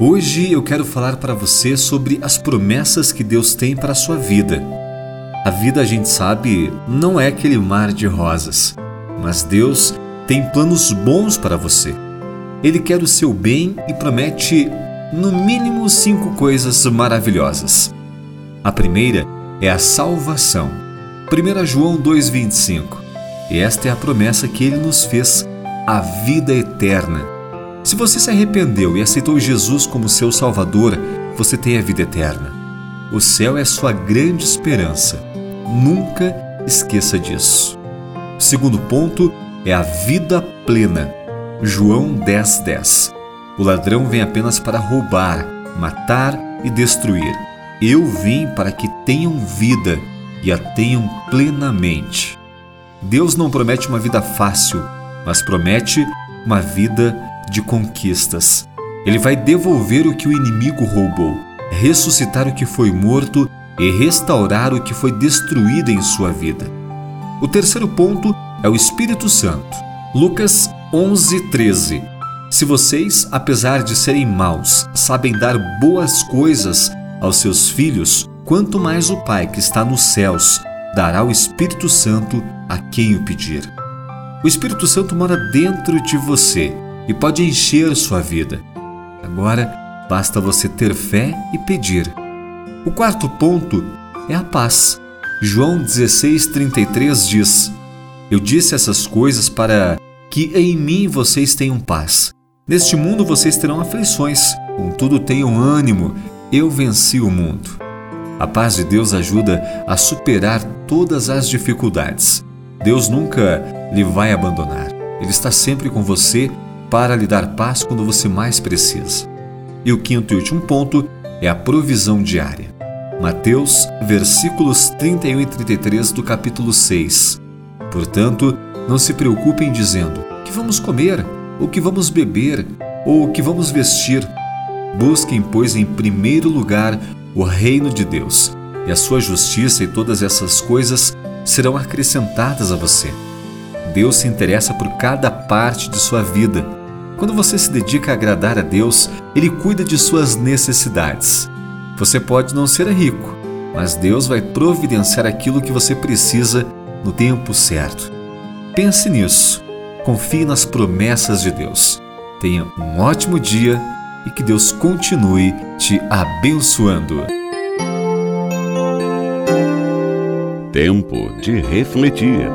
Hoje eu quero falar para você sobre as promessas que Deus tem para a sua vida. A vida, a gente sabe, não é aquele mar de rosas, mas Deus tem planos bons para você. Ele quer o seu bem e promete, no mínimo, cinco coisas maravilhosas. A primeira é a salvação. 1 João 2,25. E esta é a promessa que ele nos fez, a vida eterna. Se você se arrependeu e aceitou Jesus como seu Salvador, você tem a vida eterna. O céu é sua grande esperança. Nunca esqueça disso. O segundo ponto é a vida plena. João 10:10. 10. O ladrão vem apenas para roubar, matar e destruir. Eu vim para que tenham vida e a tenham plenamente. Deus não promete uma vida fácil, mas promete uma vida de conquistas. Ele vai devolver o que o inimigo roubou, ressuscitar o que foi morto e restaurar o que foi destruído em sua vida. O terceiro ponto é o Espírito Santo. Lucas 11:13. Se vocês, apesar de serem maus, sabem dar boas coisas aos seus filhos, quanto mais o Pai que está nos céus dará o Espírito Santo a quem o pedir. O Espírito Santo mora dentro de você e pode encher sua vida. Agora basta você ter fé e pedir. O quarto ponto é a paz. João 16,33 diz: Eu disse essas coisas para que em mim vocês tenham paz. Neste mundo vocês terão aflições, contudo tenham ânimo, eu venci o mundo. A paz de Deus ajuda a superar todas as dificuldades. Deus nunca lhe vai abandonar. Ele está sempre com você para lhe dar paz quando você mais precisa. E o quinto e último ponto é a provisão diária. Mateus, versículos 31 e 33 do capítulo 6. Portanto, não se preocupem dizendo: que vamos comer, ou que vamos beber, ou que vamos vestir. Busquem, pois, em primeiro lugar o reino de Deus, e a sua justiça e todas essas coisas serão acrescentadas a você. Deus se interessa por cada parte de sua vida quando você se dedica a agradar a Deus, Ele cuida de suas necessidades. Você pode não ser rico, mas Deus vai providenciar aquilo que você precisa no tempo certo. Pense nisso. Confie nas promessas de Deus. Tenha um ótimo dia e que Deus continue te abençoando. Tempo de refletir.